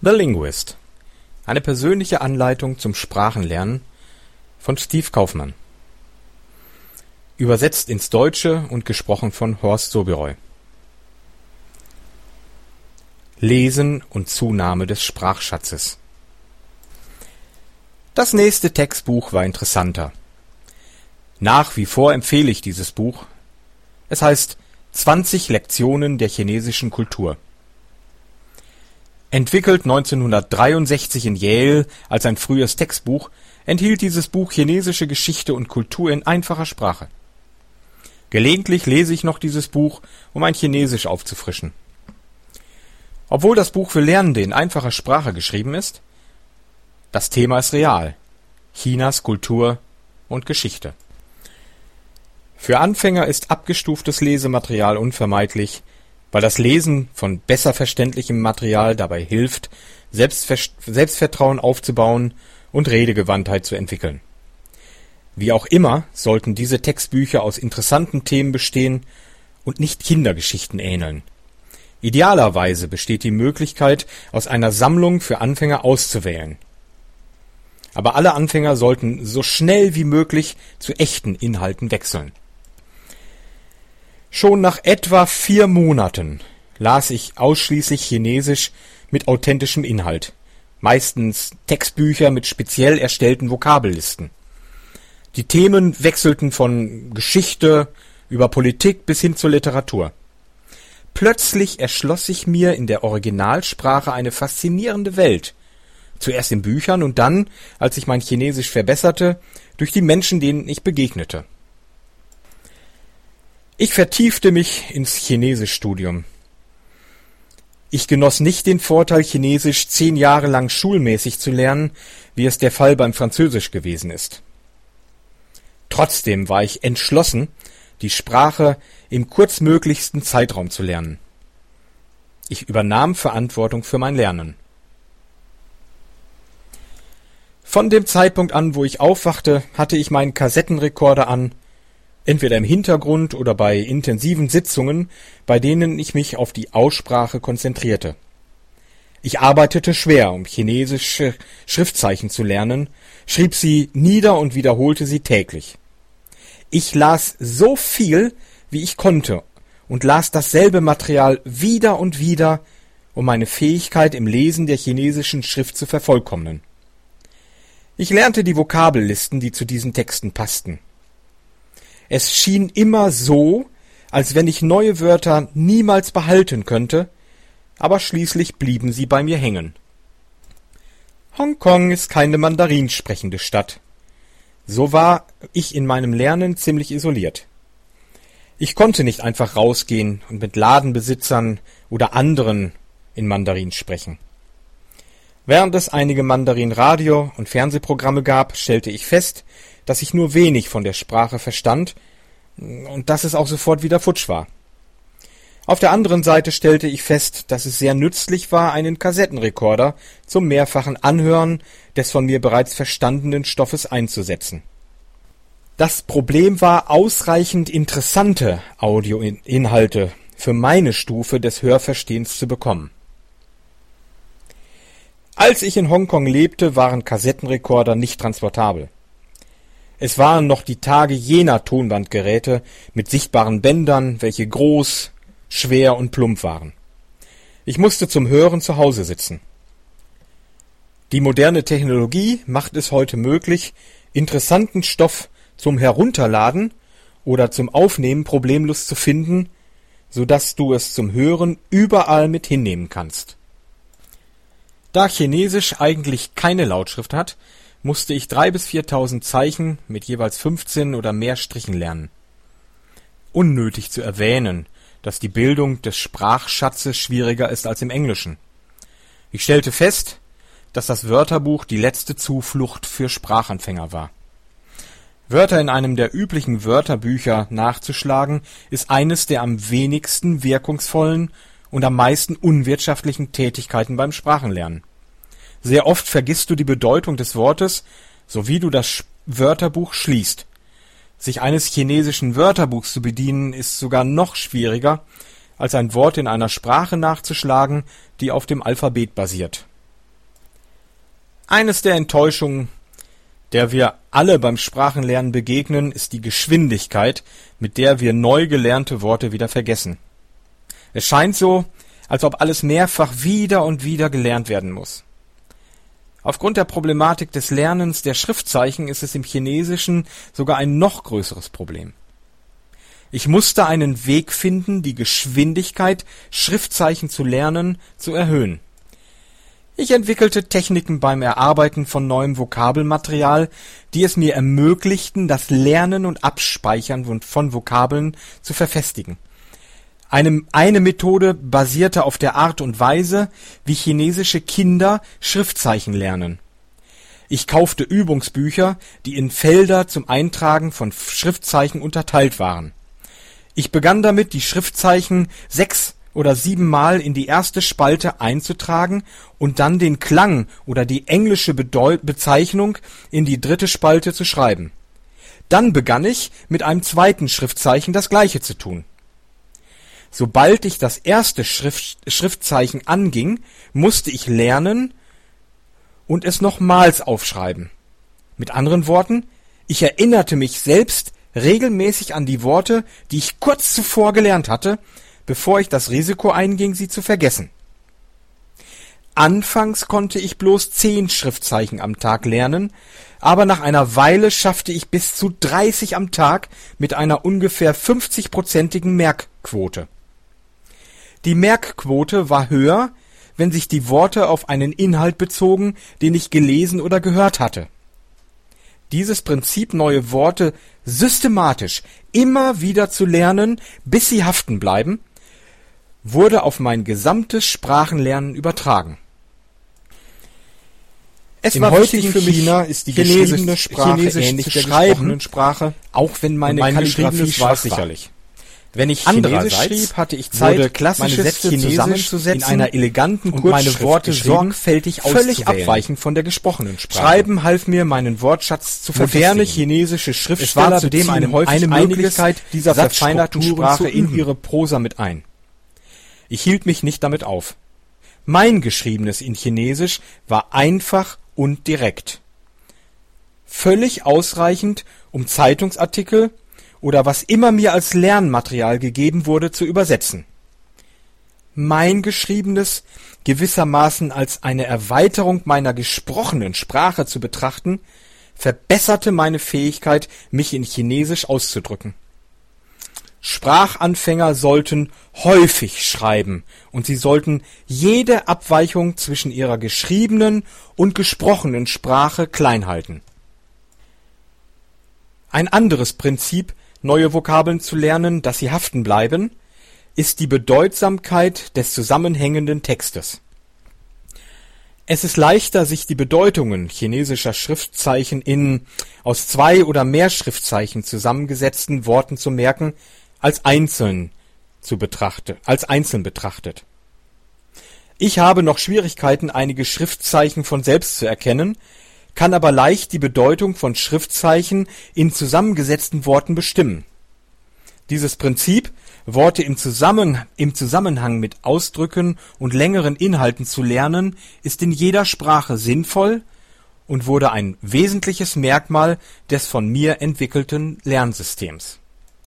The Linguist. Eine persönliche Anleitung zum Sprachenlernen von Steve Kaufmann. Übersetzt ins Deutsche und gesprochen von Horst Soberoy. Lesen und Zunahme des Sprachschatzes. Das nächste Textbuch war interessanter. Nach wie vor empfehle ich dieses Buch. Es heißt 20 Lektionen der chinesischen Kultur. Entwickelt 1963 in Yale als ein frühes Textbuch, enthielt dieses Buch chinesische Geschichte und Kultur in einfacher Sprache. Gelegentlich lese ich noch dieses Buch, um mein Chinesisch aufzufrischen. Obwohl das Buch für Lernende in einfacher Sprache geschrieben ist, das Thema ist real. Chinas Kultur und Geschichte. Für Anfänger ist abgestuftes Lesematerial unvermeidlich, weil das Lesen von besser verständlichem Material dabei hilft, Selbstvertrauen aufzubauen und Redegewandtheit zu entwickeln. Wie auch immer sollten diese Textbücher aus interessanten Themen bestehen und nicht Kindergeschichten ähneln. Idealerweise besteht die Möglichkeit, aus einer Sammlung für Anfänger auszuwählen. Aber alle Anfänger sollten so schnell wie möglich zu echten Inhalten wechseln Schon nach etwa vier Monaten las ich ausschließlich Chinesisch mit authentischem Inhalt, meistens Textbücher mit speziell erstellten Vokabellisten. Die Themen wechselten von Geschichte über Politik bis hin zur Literatur. Plötzlich erschloss sich mir in der Originalsprache eine faszinierende Welt, zuerst in Büchern und dann, als ich mein Chinesisch verbesserte, durch die Menschen, denen ich begegnete ich vertiefte mich ins Chinesischstudium. Ich genoss nicht den Vorteil, Chinesisch zehn Jahre lang schulmäßig zu lernen, wie es der Fall beim Französisch gewesen ist. Trotzdem war ich entschlossen, die Sprache im kurzmöglichsten Zeitraum zu lernen. Ich übernahm Verantwortung für mein Lernen. Von dem Zeitpunkt an, wo ich aufwachte, hatte ich meinen Kassettenrekorder an entweder im Hintergrund oder bei intensiven Sitzungen, bei denen ich mich auf die Aussprache konzentrierte. Ich arbeitete schwer, um chinesische Schriftzeichen zu lernen, schrieb sie nieder und wiederholte sie täglich. Ich las so viel, wie ich konnte, und las dasselbe Material wieder und wieder, um meine Fähigkeit im Lesen der chinesischen Schrift zu vervollkommnen. Ich lernte die Vokabellisten, die zu diesen Texten passten. Es schien immer so, als wenn ich neue Wörter niemals behalten könnte, aber schließlich blieben sie bei mir hängen. Hongkong ist keine Mandarin sprechende Stadt. So war ich in meinem Lernen ziemlich isoliert. Ich konnte nicht einfach rausgehen und mit Ladenbesitzern oder anderen in Mandarin sprechen. Während es einige Mandarin-Radio- und Fernsehprogramme gab, stellte ich fest, dass ich nur wenig von der Sprache verstand und dass es auch sofort wieder futsch war. Auf der anderen Seite stellte ich fest, dass es sehr nützlich war, einen Kassettenrekorder zum mehrfachen Anhören des von mir bereits verstandenen Stoffes einzusetzen. Das Problem war, ausreichend interessante Audioinhalte für meine Stufe des Hörverstehens zu bekommen. Als ich in Hongkong lebte, waren Kassettenrekorder nicht transportabel. Es waren noch die Tage jener Tonbandgeräte mit sichtbaren Bändern, welche groß, schwer und plump waren. Ich musste zum Hören zu Hause sitzen. Die moderne Technologie macht es heute möglich, interessanten Stoff zum Herunterladen oder zum Aufnehmen problemlos zu finden, so dass du es zum Hören überall mit hinnehmen kannst. Da Chinesisch eigentlich keine Lautschrift hat, musste ich drei bis viertausend Zeichen mit jeweils fünfzehn oder mehr Strichen lernen. Unnötig zu erwähnen, dass die Bildung des Sprachschatzes schwieriger ist als im Englischen. Ich stellte fest, dass das Wörterbuch die letzte Zuflucht für Sprachanfänger war. Wörter in einem der üblichen Wörterbücher nachzuschlagen, ist eines der am wenigsten wirkungsvollen und am meisten unwirtschaftlichen Tätigkeiten beim Sprachenlernen. Sehr oft vergisst du die Bedeutung des Wortes, sowie du das Wörterbuch schließt. Sich eines chinesischen Wörterbuchs zu bedienen, ist sogar noch schwieriger, als ein Wort in einer Sprache nachzuschlagen, die auf dem Alphabet basiert. Eines der Enttäuschungen, der wir alle beim Sprachenlernen begegnen, ist die Geschwindigkeit, mit der wir neu gelernte Worte wieder vergessen. Es scheint so, als ob alles mehrfach wieder und wieder gelernt werden muss. Aufgrund der Problematik des Lernens der Schriftzeichen ist es im Chinesischen sogar ein noch größeres Problem. Ich musste einen Weg finden, die Geschwindigkeit, Schriftzeichen zu lernen, zu erhöhen. Ich entwickelte Techniken beim Erarbeiten von neuem Vokabelmaterial, die es mir ermöglichten, das Lernen und Abspeichern von Vokabeln zu verfestigen. Eine, eine Methode basierte auf der Art und Weise, wie chinesische Kinder Schriftzeichen lernen. Ich kaufte Übungsbücher, die in Felder zum Eintragen von Schriftzeichen unterteilt waren. Ich begann damit, die Schriftzeichen sechs oder siebenmal in die erste Spalte einzutragen und dann den Klang oder die englische Bezeichnung in die dritte Spalte zu schreiben. Dann begann ich, mit einem zweiten Schriftzeichen das gleiche zu tun. Sobald ich das erste Schrift, Schriftzeichen anging, musste ich lernen und es nochmals aufschreiben. Mit anderen Worten, ich erinnerte mich selbst regelmäßig an die Worte, die ich kurz zuvor gelernt hatte, bevor ich das Risiko einging, sie zu vergessen. Anfangs konnte ich bloß zehn Schriftzeichen am Tag lernen, aber nach einer Weile schaffte ich bis zu 30 am Tag mit einer ungefähr 50-prozentigen Merkquote. Die Merkquote war höher, wenn sich die Worte auf einen Inhalt bezogen, den ich gelesen oder gehört hatte. Dieses Prinzip, neue Worte systematisch immer wieder zu lernen, bis sie haften bleiben, wurde auf mein gesamtes Sprachenlernen übertragen. Es Im war heutigen für China ist die geschriebene Sprache Chinesisch ähnlich der Sprache, auch wenn meine, meine Kalligraphie schwach sicherlich. Wenn ich Chinesisch schrieb, hatte ich Zeit, meine Sätze zusammenzusetzen in einer eleganten und meine Worte sorgfältig völlig abweichend von der gesprochenen Sprache. Schreiben half mir, meinen Wortschatz zu Moderne chinesische Schriftsteller es zudem eine, häufig eine Möglichkeit dieser verfeinerten Sprache in ihre Prosa mit ein. Ich hielt mich nicht damit auf. Mein Geschriebenes in Chinesisch war einfach und direkt. Völlig ausreichend, um Zeitungsartikel oder was immer mir als Lernmaterial gegeben wurde, zu übersetzen. Mein Geschriebenes gewissermaßen als eine Erweiterung meiner gesprochenen Sprache zu betrachten, verbesserte meine Fähigkeit, mich in Chinesisch auszudrücken. Sprachanfänger sollten häufig schreiben und sie sollten jede Abweichung zwischen ihrer geschriebenen und gesprochenen Sprache klein halten. Ein anderes Prinzip neue Vokabeln zu lernen, dass sie haften bleiben, ist die Bedeutsamkeit des zusammenhängenden Textes. Es ist leichter, sich die Bedeutungen chinesischer Schriftzeichen in aus zwei oder mehr Schriftzeichen zusammengesetzten Worten zu merken, als einzeln zu betrachte, als einzeln betrachtet. Ich habe noch Schwierigkeiten, einige Schriftzeichen von selbst zu erkennen, kann aber leicht die Bedeutung von Schriftzeichen in zusammengesetzten Worten bestimmen. Dieses Prinzip, Worte im, Zusammen im Zusammenhang mit Ausdrücken und längeren Inhalten zu lernen, ist in jeder Sprache sinnvoll und wurde ein wesentliches Merkmal des von mir entwickelten Lernsystems